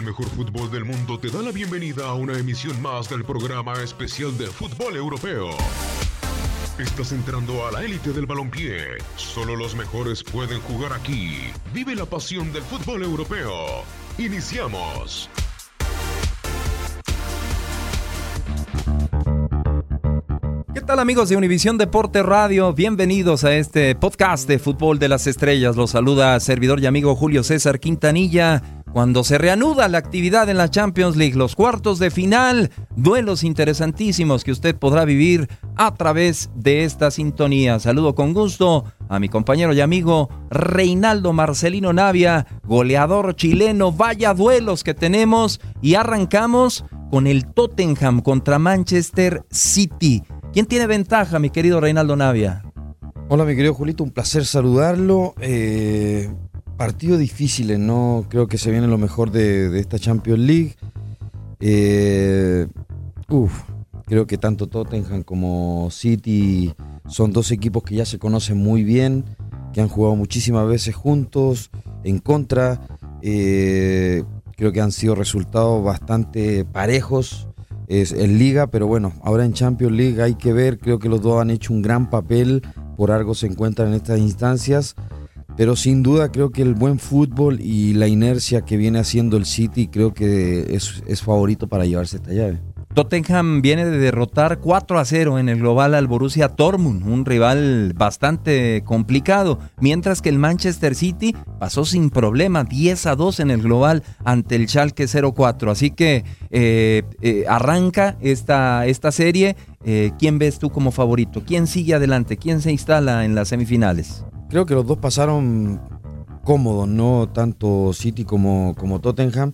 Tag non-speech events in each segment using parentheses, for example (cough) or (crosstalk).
El mejor fútbol del mundo te da la bienvenida a una emisión más del programa especial de fútbol europeo. Estás entrando a la élite del balompié. Solo los mejores pueden jugar aquí. Vive la pasión del fútbol europeo. Iniciamos. ¿Qué tal amigos de Univisión Deporte Radio? Bienvenidos a este podcast de Fútbol de las Estrellas. Los saluda servidor y amigo Julio César Quintanilla. Cuando se reanuda la actividad en la Champions League, los cuartos de final, duelos interesantísimos que usted podrá vivir a través de esta sintonía. Saludo con gusto a mi compañero y amigo Reinaldo Marcelino Navia, goleador chileno. Vaya duelos que tenemos y arrancamos con el Tottenham contra Manchester City. ¿Quién tiene ventaja, mi querido Reinaldo Navia? Hola, mi querido Julito, un placer saludarlo. Eh, partido difícil, no creo que se viene lo mejor de, esta Champions League. Eh, uf, creo que tanto Tottenham como City son dos equipos que ya se conocen muy bien, que han jugado muchísimas veces juntos, en contra. Eh, creo que han sido resultados bastante parejos en liga, pero bueno, ahora en Champions League hay que ver, creo que los dos han hecho un gran papel, por algo se encuentran en estas instancias, pero sin duda creo que el buen fútbol y la inercia que viene haciendo el City creo que es, es favorito para llevarse esta llave. Tottenham viene de derrotar 4 a 0 en el global al Borussia Dortmund, un rival bastante complicado, mientras que el Manchester City pasó sin problema 10 a 2 en el global ante el Schalke 04. Así que eh, eh, arranca esta, esta serie. Eh, ¿Quién ves tú como favorito? ¿Quién sigue adelante? ¿Quién se instala en las semifinales? Creo que los dos pasaron cómodos, no tanto City como, como Tottenham,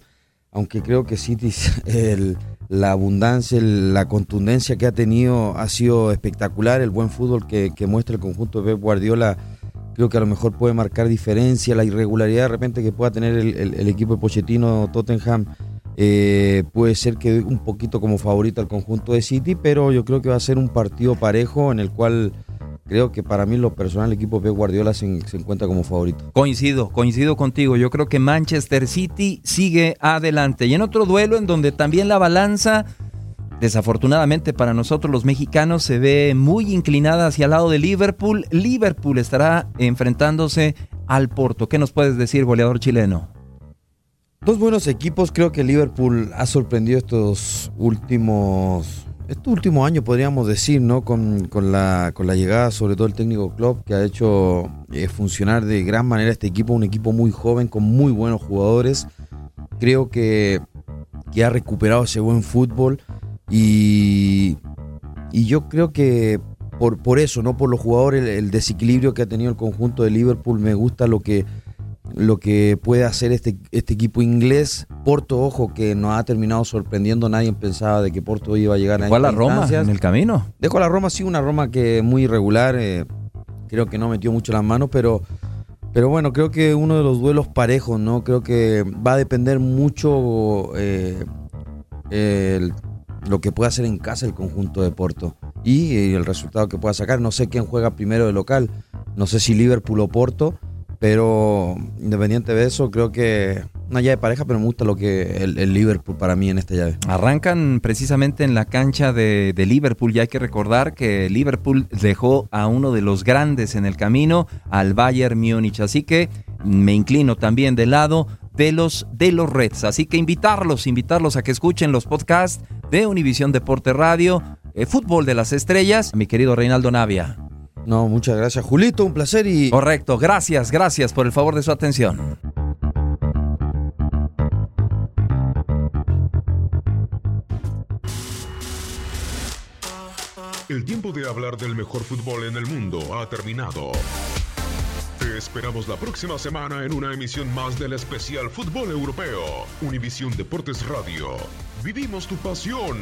aunque creo que City (laughs) la abundancia, la contundencia que ha tenido ha sido espectacular. El buen fútbol que, muestra el conjunto de Pep Guardiola creo que a lo mejor puede marcar diferencia. La irregularidad de repente que pueda tener el, equipo de Pochettino Tottenham eh, puede ser que un poquito como favorito al conjunto de City, pero yo creo que va a ser un partido parejo en el cual creo que para mí lo personal el equipo de Guardiola se, encuentra como favorito. Coincido, coincido contigo. Yo creo que Manchester City sigue adelante. Y en otro duelo en donde también la balanza, desafortunadamente para nosotros los mexicanos, se ve muy inclinada hacia el lado de Liverpool. Liverpool estará enfrentándose al Porto. ¿Qué nos puedes decir, goleador chileno? Dos buenos equipos, creo que Liverpool ha sorprendido estos últimos este último año podríamos decir, ¿no? Con, la, con, la, llegada sobre todo el técnico club que ha hecho eh, funcionar de gran manera este equipo, un equipo muy joven con muy buenos jugadores. Creo que, que ha recuperado ese buen fútbol y, y yo creo que por, por eso, no por los jugadores, el desequilibrio que ha tenido el conjunto de Liverpool, me gusta lo que lo que puede hacer este, este equipo inglés. Porto, ojo, que no ha terminado sorprendiendo. Nadie pensaba de que Porto iba a llegar a ¿Dejó a la Roma en el camino? Dejó a la Roma, sí, una Roma que muy irregular. Eh, creo que no metió mucho las manos, pero, pero bueno, creo que uno de los duelos parejos, ¿no? Creo que va a depender mucho eh, lo que pueda hacer en casa el conjunto de Porto y el resultado que pueda sacar. No sé quién juega primero de local. No sé si Liverpool o Porto pero independiente de eso, creo que una llave pareja, pero me gusta lo que el, Liverpool para mí en esta llave. Arrancan precisamente en la cancha de, Liverpool y hay que recordar que Liverpool dejó a uno de los grandes en el camino, al Bayern Múnich. Así que me inclino también del lado de los, de los Reds. Así que invitarlos, invitarlos a que escuchen los podcasts de Univisión Deporte Radio, eh, Fútbol de las Estrellas, mi querido Reinaldo Navia. No, muchas gracias, Julito, un placer y... Correcto, gracias, gracias por el favor de su atención. El tiempo de hablar del mejor fútbol en el mundo ha terminado. Te esperamos la próxima semana en una emisión más del especial Fútbol Europeo, Univisión Deportes Radio. Vivimos tu pasión.